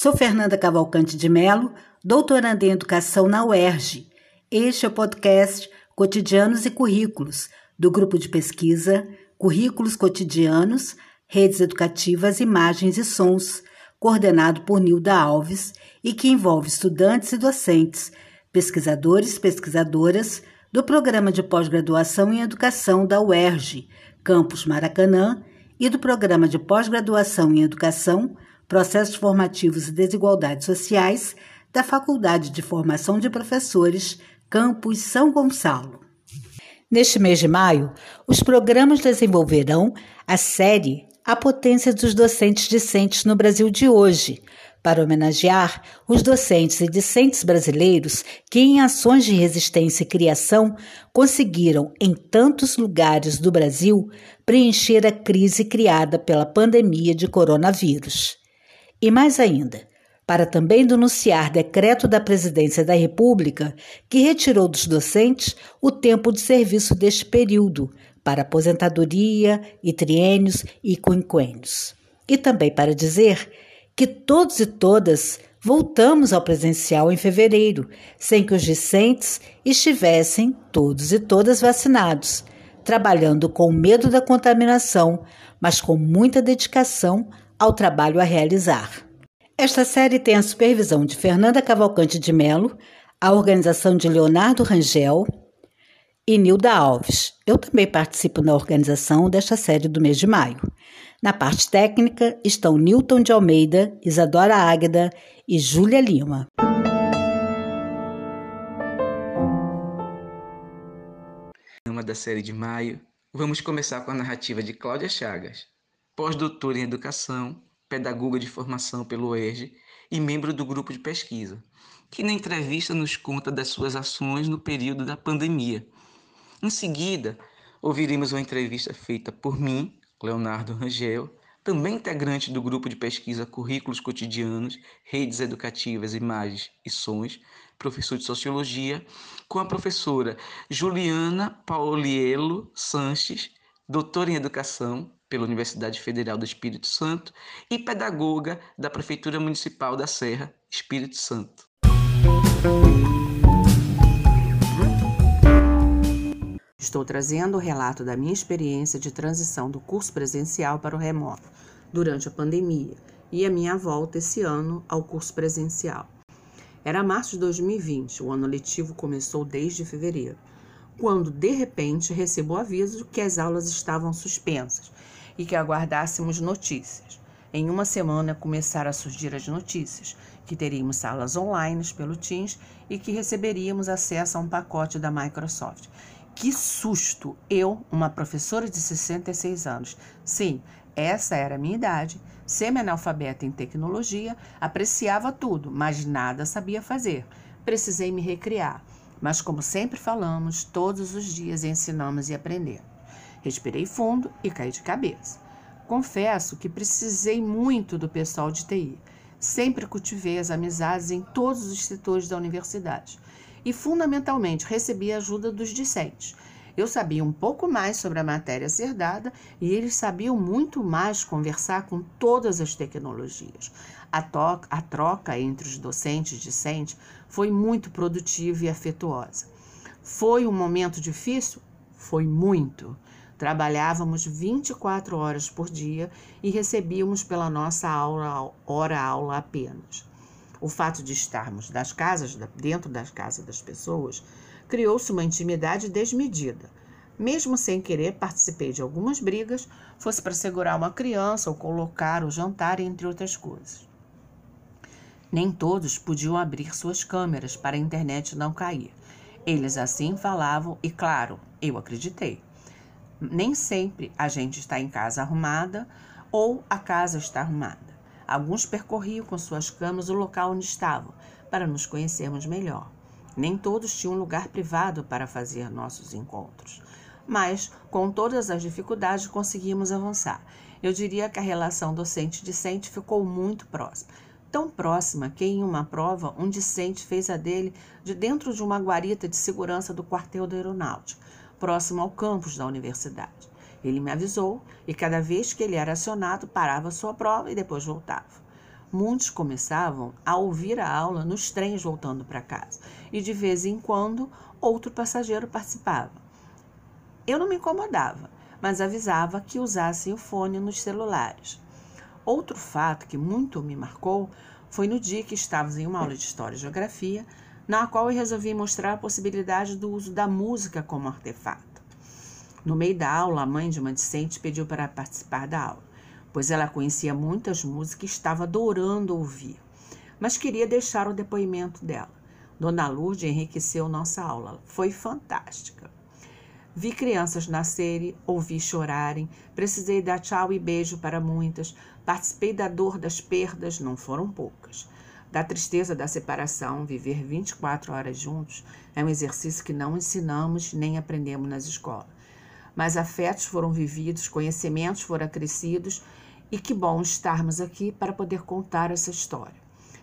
Sou Fernanda Cavalcante de Melo, doutoranda em Educação na UERJ. Este é o podcast Cotidianos e Currículos, do grupo de pesquisa Currículos Cotidianos, Redes Educativas, Imagens e Sons, coordenado por Nilda Alves e que envolve estudantes e docentes, pesquisadores e pesquisadoras do Programa de Pós-Graduação em Educação da UERJ, Campus Maracanã, e do Programa de Pós-Graduação em Educação Processos Formativos e Desigualdades Sociais da Faculdade de Formação de Professores, Campus São Gonçalo. Neste mês de maio, os programas desenvolverão a série A Potência dos Docentes Discentes no Brasil de hoje, para homenagear os docentes e discentes brasileiros que, em ações de resistência e criação, conseguiram, em tantos lugares do Brasil, preencher a crise criada pela pandemia de coronavírus. E mais ainda, para também denunciar decreto da Presidência da República que retirou dos docentes o tempo de serviço deste período para aposentadoria e triênios e quinquênios. E também para dizer que todos e todas voltamos ao presencial em fevereiro, sem que os discentes estivessem todos e todas vacinados, trabalhando com medo da contaminação, mas com muita dedicação ao trabalho a realizar. Esta série tem a supervisão de Fernanda Cavalcante de Melo, a organização de Leonardo Rangel e Nilda Alves. Eu também participo na organização desta série do mês de maio. Na parte técnica estão Newton de Almeida, Isadora Águeda e Júlia Lima. Uma da série de maio, vamos começar com a narrativa de Cláudia Chagas, pós-doutora em Educação, pedagoga de formação pelo ERJ e membro do grupo de pesquisa, que na entrevista nos conta das suas ações no período da pandemia. Em seguida, ouviremos uma entrevista feita por mim, Leonardo Rangel, também integrante do grupo de pesquisa Currículos Cotidianos, Redes Educativas, Imagens e Sons, professor de Sociologia, com a professora Juliana Paulielo Sanches, doutora em Educação, pela Universidade Federal do Espírito Santo e pedagoga da Prefeitura Municipal da Serra, Espírito Santo. Estou trazendo o relato da minha experiência de transição do curso presencial para o remoto durante a pandemia e a minha volta esse ano ao curso presencial. Era março de 2020, o ano letivo começou desde fevereiro, quando de repente recebo o aviso que as aulas estavam suspensas e que aguardássemos notícias. Em uma semana começaram a surgir as notícias que teríamos salas online pelo Teams e que receberíamos acesso a um pacote da Microsoft. Que susto! Eu, uma professora de 66 anos, sim, essa era a minha idade, semi-analfabeta em tecnologia, apreciava tudo, mas nada sabia fazer. Precisei me recriar. Mas, como sempre falamos, todos os dias ensinamos e aprendemos. Respirei fundo e caí de cabeça. Confesso que precisei muito do pessoal de TI. Sempre cultivei as amizades em todos os setores da universidade e, fundamentalmente, recebi a ajuda dos discentes. Eu sabia um pouco mais sobre a matéria ser dada e eles sabiam muito mais conversar com todas as tecnologias. A, a troca entre os docentes e discentes foi muito produtiva e afetuosa. Foi um momento difícil? Foi muito. Trabalhávamos 24 horas por dia e recebíamos pela nossa aula, hora aula apenas. O fato de estarmos das casas, dentro das casas das pessoas, criou-se uma intimidade desmedida. Mesmo sem querer, participei de algumas brigas, fosse para segurar uma criança ou colocar o jantar, entre outras coisas. Nem todos podiam abrir suas câmeras para a internet não cair. Eles assim falavam e, claro, eu acreditei. Nem sempre a gente está em casa arrumada ou a casa está arrumada. Alguns percorriam com suas camas o local onde estavam, para nos conhecermos melhor. Nem todos tinham um lugar privado para fazer nossos encontros. Mas, com todas as dificuldades, conseguimos avançar. Eu diria que a relação docente-discente ficou muito próxima. Tão próxima que, em uma prova, um discente fez a dele de dentro de uma guarita de segurança do quartel da aeronáutica próximo ao campus da universidade. Ele me avisou e cada vez que ele era acionado, parava sua prova e depois voltava. Muitos começavam a ouvir a aula nos trens voltando para casa e de vez em quando outro passageiro participava. Eu não me incomodava, mas avisava que usassem o fone nos celulares. Outro fato que muito me marcou foi no dia que estávamos em uma aula de História e Geografia, na qual eu resolvi mostrar a possibilidade do uso da música como artefato. No meio da aula, a mãe de uma discente pediu para participar da aula, pois ela conhecia muitas músicas e estava adorando ouvir, mas queria deixar o depoimento dela. Dona Lourdes enriqueceu nossa aula, foi fantástica. Vi crianças nascerem, ouvi chorarem, precisei dar tchau e beijo para muitas, participei da dor das perdas, não foram poucas. Da tristeza da separação, viver 24 horas juntos é um exercício que não ensinamos nem aprendemos nas escolas mas afetos foram vividos, conhecimentos foram acrescidos e que bom estarmos aqui para poder contar essa história.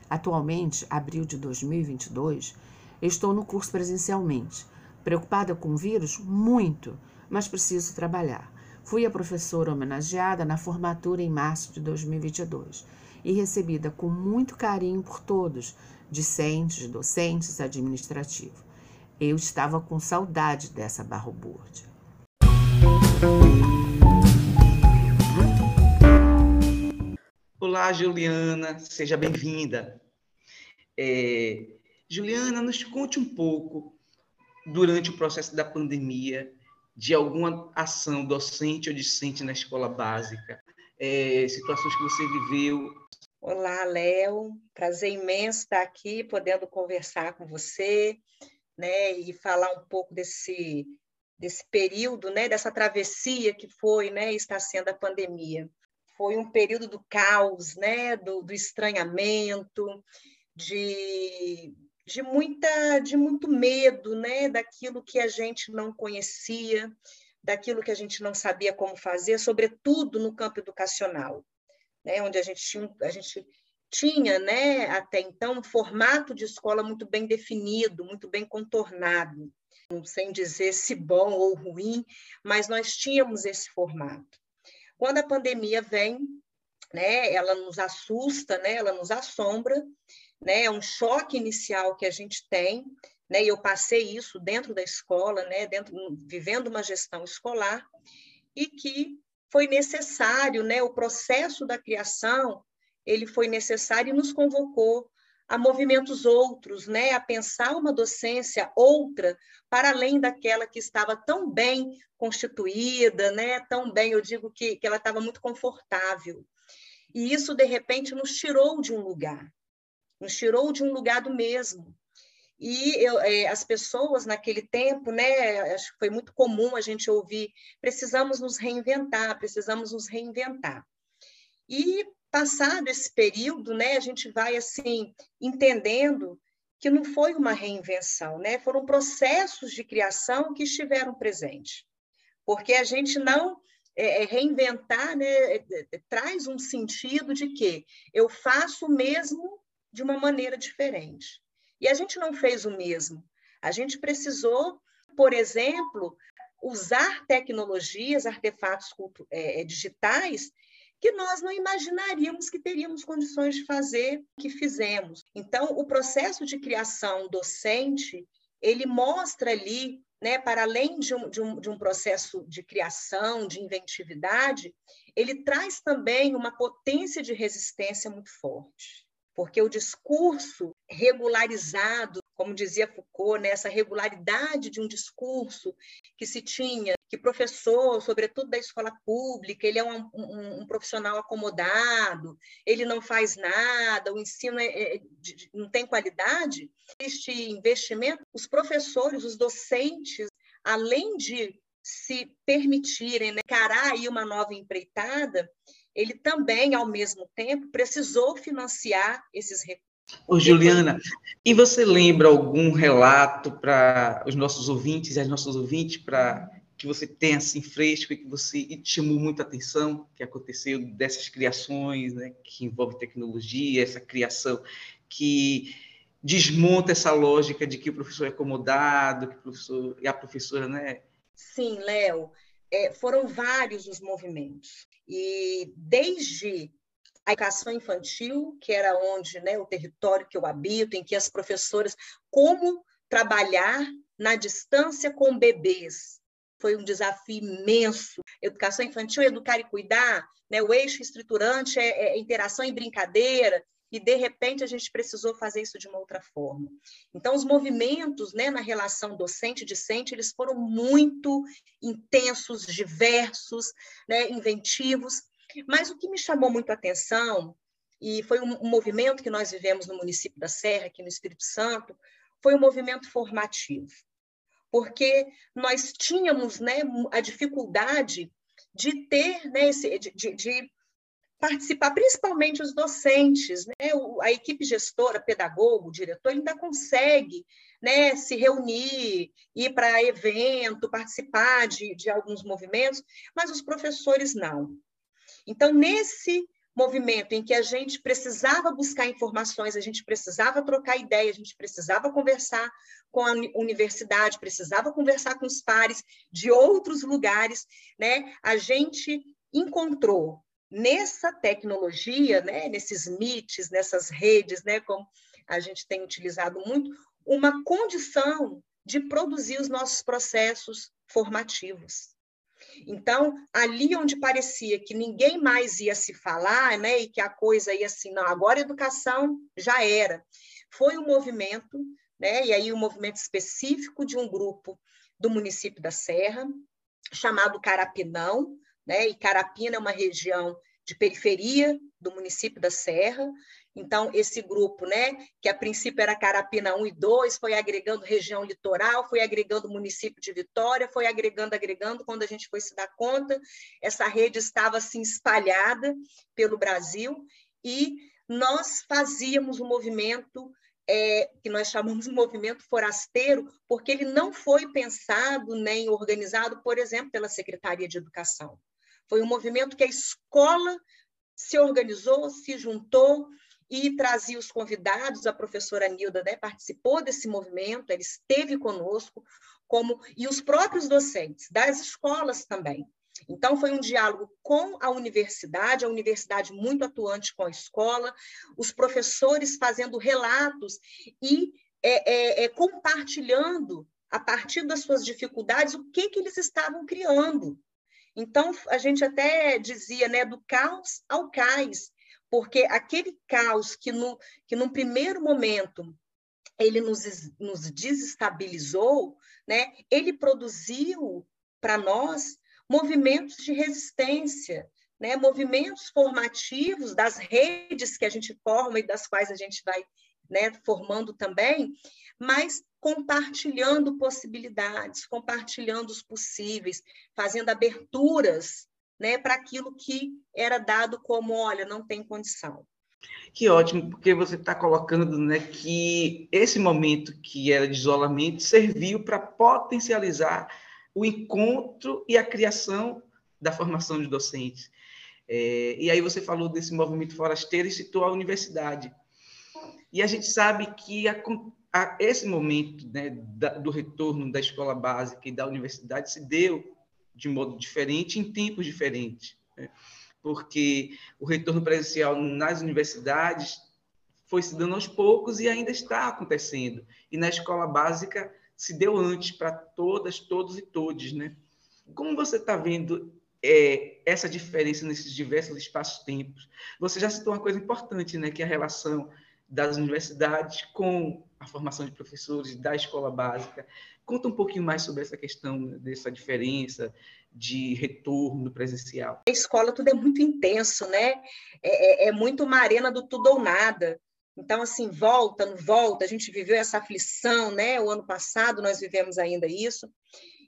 Atualmente, abril de 2022, estou no curso presencialmente. Preocupada com o vírus? Muito, mas preciso trabalhar. Fui a professora homenageada na formatura em março de 2022 e recebida com muito carinho por todos, discentes, docentes, administrativos. Eu estava com saudade dessa barroburde. Olá, Juliana, seja bem-vinda. É, Juliana, nos conte um pouco, durante o processo da pandemia, de alguma ação docente ou discente na escola básica, é, situações que você viveu. Olá, Léo, prazer imenso estar aqui, podendo conversar com você, né, e falar um pouco desse desse período, né, dessa travessia que foi, né, está sendo a pandemia. Foi um período do caos, né, do, do estranhamento, de, de, muita, de muito medo, né, daquilo que a gente não conhecia, daquilo que a gente não sabia como fazer, sobretudo no campo educacional, né, onde a gente tinha, a gente tinha, né, até então, um formato de escola muito bem definido, muito bem contornado sem dizer se bom ou ruim, mas nós tínhamos esse formato. Quando a pandemia vem, né, ela nos assusta, né, ela nos assombra, né, é um choque inicial que a gente tem, né, e eu passei isso dentro da escola, né, dentro, vivendo uma gestão escolar, e que foi necessário, né, o processo da criação, ele foi necessário e nos convocou a movimentos outros, né, a pensar uma docência outra para além daquela que estava tão bem constituída, né, tão bem, eu digo que, que ela estava muito confortável. E isso, de repente, nos tirou de um lugar, nos tirou de um lugar do mesmo. E eu, é, as pessoas naquele tempo, né, acho que foi muito comum a gente ouvir, precisamos nos reinventar, precisamos nos reinventar. E passado esse período, né, a gente vai assim entendendo que não foi uma reinvenção, né? Foram processos de criação que estiveram presentes, porque a gente não é, é reinventar, né, é, é, traz um sentido de que eu faço o mesmo de uma maneira diferente. E a gente não fez o mesmo. A gente precisou, por exemplo, usar tecnologias, artefatos é, digitais que nós não imaginaríamos que teríamos condições de fazer o que fizemos. Então, o processo de criação docente, ele mostra ali, né, para além de um, de, um, de um processo de criação, de inventividade, ele traz também uma potência de resistência muito forte. Porque o discurso regularizado como dizia Foucault, né, essa regularidade de um discurso que se tinha, que professor, sobretudo da escola pública, ele é um, um, um profissional acomodado, ele não faz nada, o ensino é, é, não tem qualidade. Este investimento, os professores, os docentes, além de se permitirem né, encarar aí uma nova empreitada, ele também, ao mesmo tempo, precisou financiar esses recursos. Ô, Juliana, e você lembra algum relato para os nossos ouvintes e as nossas ouvintes para que você tenha assim fresco e que você e te chamou muita atenção que aconteceu dessas criações, né, que envolve tecnologia, essa criação que desmonta essa lógica de que o professor é acomodado, que o professor e a professora, né? Sim, Léo, é, foram vários os movimentos e desde a educação infantil, que era onde, né, o território que eu habito, em que as professoras, como trabalhar na distância com bebês. Foi um desafio imenso. Educação infantil, educar e cuidar, né, o eixo estruturante é, é interação e brincadeira, e de repente a gente precisou fazer isso de uma outra forma. Então, os movimentos né, na relação docente-discente, eles foram muito intensos, diversos, né, inventivos, mas o que me chamou muito a atenção, e foi um, movimento que nós vivemos no município da Serra, aqui no Espírito Santo, foi um movimento formativo, porque nós tínhamos né, a dificuldade de ter, né, esse, de, de, de participar, principalmente os docentes, né? a equipe gestora, pedagogo, diretor, ainda consegue né, se reunir, ir para evento, participar de, de alguns movimentos, mas os professores não. Então, nesse movimento em que a gente precisava buscar informações, a gente precisava trocar ideia, a gente precisava conversar com a universidade, precisava conversar com os pares de outros lugares, né? A gente encontrou nessa tecnologia, né, nesses MITs, nessas redes, né, como a gente tem utilizado muito, uma condição de produzir os nossos processos formativos. Então, ali onde parecia que ninguém mais ia se falar, né, e que a coisa ia assim, não, agora educação já era. Foi um movimento, né, e aí um movimento específico de um grupo do município da Serra, chamado Carapinão, né, e Carapina é uma região de periferia do município da Serra, então, esse grupo, né, que a princípio era Carapina 1 e 2, foi agregando região litoral, foi agregando município de Vitória, foi agregando, agregando, quando a gente foi se dar conta, essa rede estava assim espalhada pelo Brasil. E nós fazíamos um movimento é, que nós chamamos de movimento forasteiro, porque ele não foi pensado nem organizado, por exemplo, pela Secretaria de Educação. Foi um movimento que a escola se organizou, se juntou, e trazia os convidados, a professora Nilda né, participou desse movimento, ela esteve conosco, como e os próprios docentes das escolas também. Então, foi um diálogo com a universidade, a universidade muito atuante com a escola, os professores fazendo relatos e é, é, é, compartilhando, a partir das suas dificuldades, o que, que eles estavam criando. Então, a gente até dizia, né, do caos ao cais, porque aquele caos que, no, que num primeiro momento ele nos, nos desestabilizou, né? ele produziu para nós movimentos de resistência, né? movimentos formativos das redes que a gente forma e das quais a gente vai né, formando também, mas compartilhando possibilidades, compartilhando os possíveis, fazendo aberturas né, para aquilo que era dado como, olha, não tem condição. Que ótimo, porque você está colocando né, que esse momento que era de isolamento serviu para potencializar o encontro e a criação da formação de docentes. É, e aí você falou desse movimento forasteiro e citou a universidade. E a gente sabe que a, a, esse momento né, da, do retorno da escola básica e da universidade se deu de modo diferente em tempos diferentes. Né? Porque o retorno presencial nas universidades foi se dando aos poucos e ainda está acontecendo. E na escola básica se deu antes para todas, todos e todes. Né? Como você está vendo é, essa diferença nesses diversos espaços-tempos? Você já citou uma coisa importante, né? que é a relação das universidades com a formação de professores da escola básica. Conta um pouquinho mais sobre essa questão dessa diferença de retorno presencial. A escola tudo é muito intenso, né? É, é, é muito uma arena do tudo ou nada. Então, assim, volta, não volta. A gente viveu essa aflição, né? O ano passado nós vivemos ainda isso.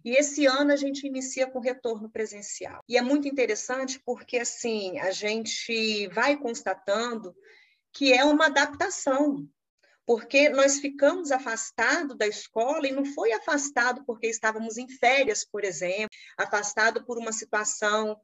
E esse ano a gente inicia com retorno presencial. E é muito interessante porque, assim, a gente vai constatando que é uma adaptação, porque nós ficamos afastados da escola e não foi afastado porque estávamos em férias, por exemplo, afastado por uma situação.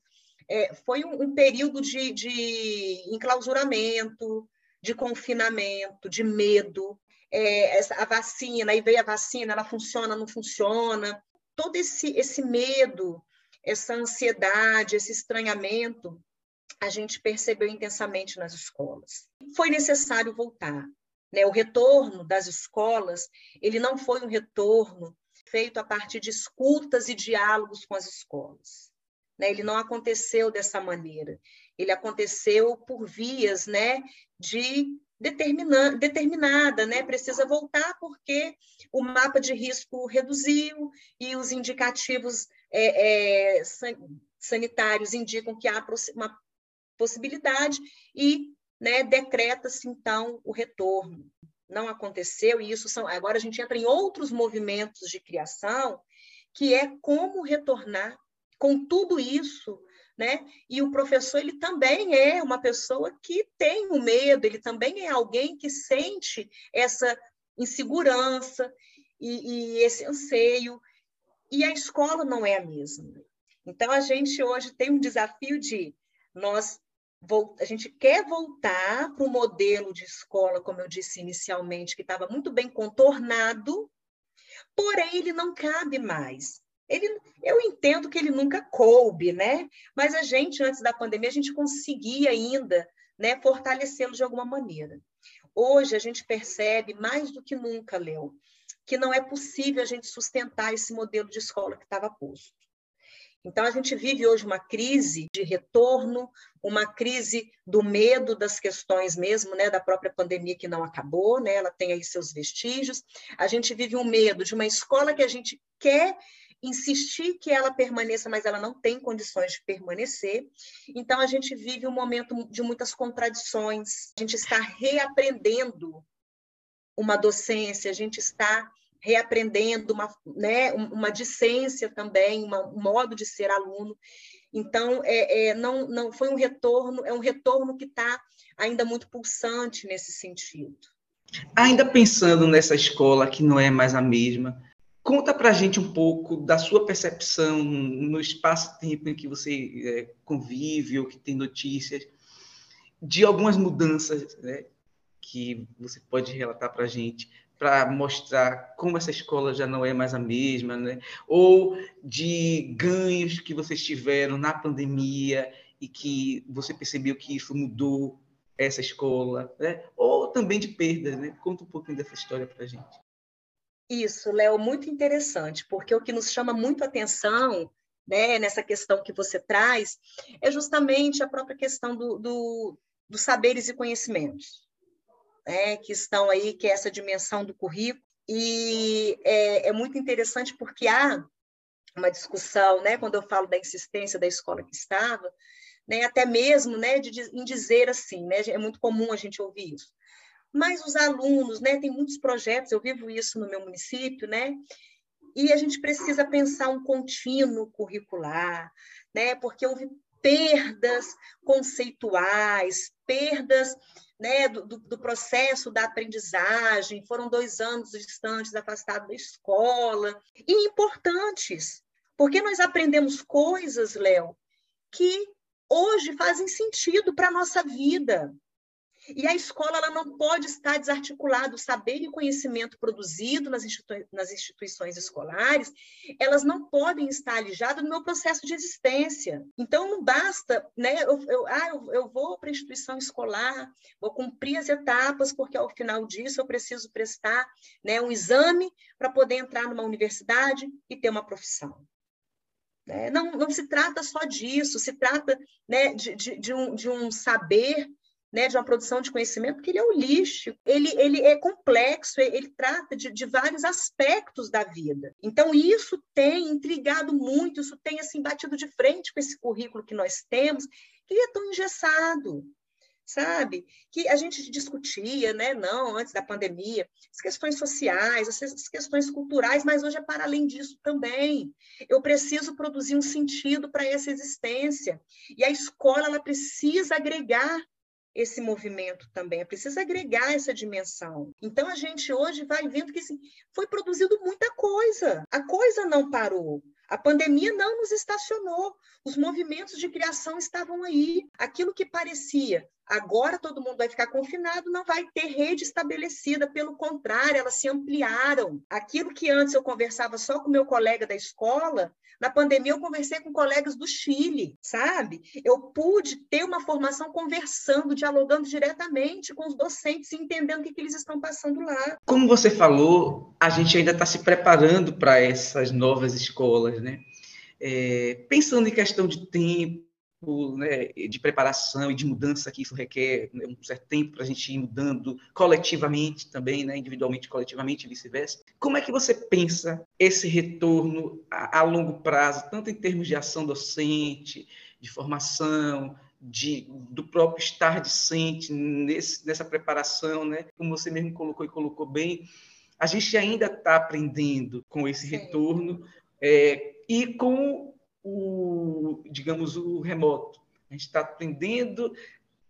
É, foi um, um período de, de enclausuramento, de confinamento, de medo. É, a vacina, aí veio a vacina, ela funciona, não funciona. Todo esse, esse medo, essa ansiedade, esse estranhamento, a gente percebeu intensamente nas escolas. Foi necessário voltar. Né? O retorno das escolas, ele não foi um retorno feito a partir de escutas e diálogos com as escolas. Né? Ele não aconteceu dessa maneira. Ele aconteceu por vias né, de determina, determinada, né? Precisa voltar porque o mapa de risco reduziu e os indicativos é, é, sanitários indicam que há uma possibilidade e né, decreta-se então o retorno. Não aconteceu e isso são agora a gente entra em outros movimentos de criação que é como retornar com tudo isso né? E o professor ele também é uma pessoa que tem o medo, ele também é alguém que sente essa insegurança e, e esse anseio. E a escola não é a mesma. Então a gente hoje tem um desafio de nós a gente quer voltar para o modelo de escola, como eu disse inicialmente, que estava muito bem contornado, porém ele não cabe mais. Ele, eu entendo que ele nunca coube, né? Mas a gente, antes da pandemia, a gente conseguia ainda né, fortalecê-lo de alguma maneira. Hoje a gente percebe mais do que nunca, Léo, que não é possível a gente sustentar esse modelo de escola que estava posto. Então, a gente vive hoje uma crise de retorno, uma crise do medo das questões mesmo, né, da própria pandemia que não acabou, né, ela tem aí seus vestígios. A gente vive um medo de uma escola que a gente quer insistir que ela permaneça, mas ela não tem condições de permanecer. Então, a gente vive um momento de muitas contradições. A gente está reaprendendo uma docência, a gente está reaprendendo uma, né, uma discência também, uma, um modo de ser aluno. Então, é, é, não, não foi um retorno, é um retorno que está ainda muito pulsante nesse sentido. Ainda pensando nessa escola que não é mais a mesma, Conta para a gente um pouco da sua percepção no espaço-tempo em que você é, convive ou que tem notícias, de algumas mudanças né, que você pode relatar para a gente, para mostrar como essa escola já não é mais a mesma, né? ou de ganhos que vocês tiveram na pandemia e que você percebeu que isso mudou essa escola, né? ou também de perdas. Né? Conta um pouquinho dessa história para a gente. Isso, Léo, muito interessante, porque o que nos chama muito atenção né, nessa questão que você traz é justamente a própria questão do, do, dos saberes e conhecimentos, né, que estão aí, que é essa dimensão do currículo, e é, é muito interessante porque há uma discussão, né, quando eu falo da insistência da escola que estava, né, até mesmo né, de, em dizer assim, né, é muito comum a gente ouvir isso. Mas os alunos, né, tem muitos projetos, eu vivo isso no meu município, né, e a gente precisa pensar um contínuo curricular, né, porque houve perdas conceituais, perdas né, do, do, processo da aprendizagem, foram dois anos distantes, afastados da escola, e importantes, porque nós aprendemos coisas, Léo, que hoje fazem sentido para a nossa vida. E a escola ela não pode estar desarticulada. O saber e conhecimento produzido nas, institui nas instituições escolares, elas não podem estar alijadas no meu processo de existência. Então, não basta, né? Eu, eu ah, eu, eu vou para a instituição escolar, vou cumprir as etapas, porque ao final disso eu preciso prestar né, um exame para poder entrar numa universidade e ter uma profissão. Né? Não, não se trata só disso, se trata né, de, de, de, um, de um saber né, de uma produção de conhecimento, porque ele é holístico, ele, ele é complexo, ele trata de, de vários aspectos da vida. Então, isso tem intrigado muito, isso tem assim, batido de frente com esse currículo que nós temos, que é tão engessado, sabe? Que a gente discutia, né? Não, antes da pandemia, as questões sociais, as questões culturais, mas hoje é para além disso também. Eu preciso produzir um sentido para essa existência. E a escola ela precisa agregar esse movimento também, é preciso agregar essa dimensão. Então a gente hoje vai vendo que assim, foi produzido muita coisa, a coisa não parou. A pandemia não nos estacionou, os movimentos de criação estavam aí. Aquilo que parecia Agora todo mundo vai ficar confinado, não vai ter rede estabelecida, pelo contrário, elas se ampliaram. Aquilo que antes eu conversava só com meu colega da escola, na pandemia eu conversei com colegas do Chile, sabe? Eu pude ter uma formação conversando, dialogando diretamente com os docentes e entendendo o que, que eles estão passando lá. Como você falou, a gente ainda está se preparando para essas novas escolas, né? É, pensando em questão de tempo, né, de preparação e de mudança que isso requer né, um certo tempo para a gente ir mudando coletivamente também, né, individualmente, coletivamente e vice-versa. Como é que você pensa esse retorno a, a, longo prazo, tanto em termos de ação docente, de formação, de, do próprio estar discente nesse, nessa preparação, né? Como você mesmo colocou e colocou bem, a gente ainda está aprendendo com esse retorno é, e com o, digamos, o remoto. A gente está aprendendo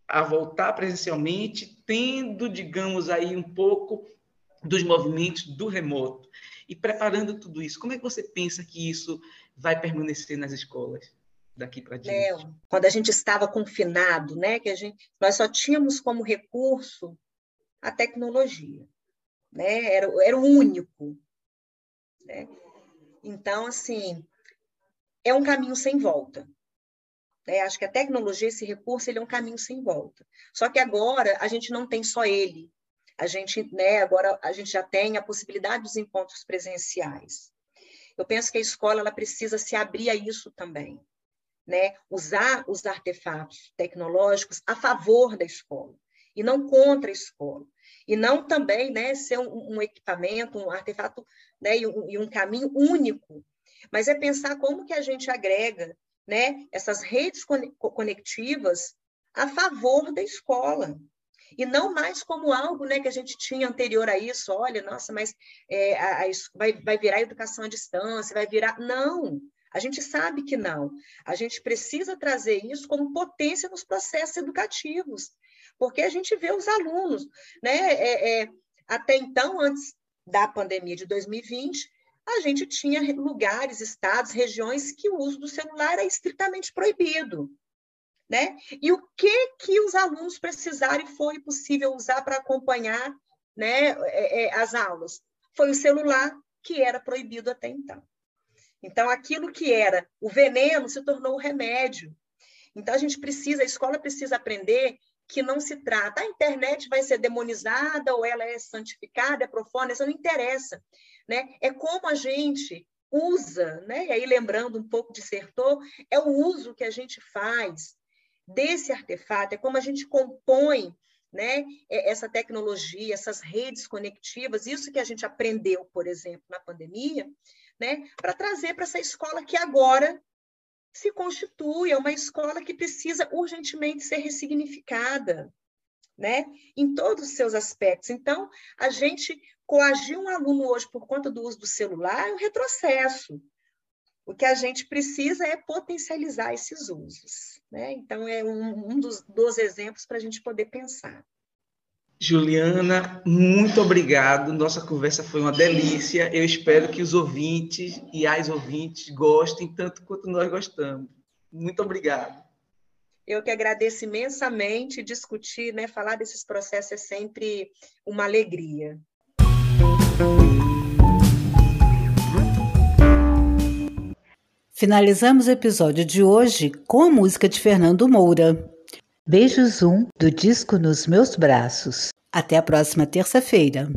a voltar presencialmente, tendo, digamos, aí um pouco dos movimentos do remoto e preparando tudo isso. Como é que você pensa que isso vai permanecer nas escolas daqui para diante? Léo, quando a gente estava confinado, né, que a gente, nós só tínhamos como recurso a tecnologia, né, era, era o único, né? Então, assim, é um caminho sem volta. É, acho que a tecnologia, esse recurso, ele é um caminho sem volta. Só que agora a gente não tem só ele. A gente, né, agora a gente já tem a possibilidade dos encontros presenciais. Eu penso que a escola ela precisa se abrir a isso também, né? Usar os artefatos tecnológicos a favor da escola e não contra a escola. E não também, né, ser um, um equipamento, um artefato, né, e um, e um caminho único mas é pensar como que a gente agrega né, essas redes conectivas a favor da escola. E não mais como algo né, que a gente tinha anterior a isso, olha, nossa, mas é, a, a, vai, vai virar educação à distância, vai virar. Não, a gente sabe que não. A gente precisa trazer isso como potência nos processos educativos, porque a gente vê os alunos, né? É, é, até então, antes da pandemia de 2020, a gente tinha lugares, estados, regiões que o uso do celular era estritamente proibido. Né? E o que que os alunos precisaram e foi possível usar para acompanhar né, é, é, as aulas? Foi o celular, que era proibido até então. Então, aquilo que era o veneno se tornou o remédio. Então, a gente precisa, a escola precisa aprender que não se trata, a internet vai ser demonizada ou ela é santificada, é profana, isso não interessa né? É como a gente usa, né? E aí lembrando um pouco de Sertor, é o uso que a gente faz desse artefato, é como a gente compõe né, essa tecnologia, essas redes conectivas, isso que a gente aprendeu, por exemplo, na pandemia, né, para trazer para essa escola que agora se constitui, é uma escola que precisa urgentemente ser ressignificada, né, em todos os seus aspectos. Então, a gente coagir um aluno hoje por conta do uso do celular é um retrocesso. O que a gente precisa é potencializar esses usos. Né? Então, é um, um dos, dos exemplos para a gente poder pensar. Juliana, muito obrigado. Nossa conversa foi uma delícia. Eu espero que os ouvintes e as ouvintes gostem tanto quanto nós gostamos. Muito obrigado. Eu que agradeço imensamente. Discutir, né, falar desses processos é sempre uma alegria. Finalizamos o episódio de hoje com a música de Fernando Moura. Beijo Zoom do disco Nos Meus Braços. Até a próxima terça-feira.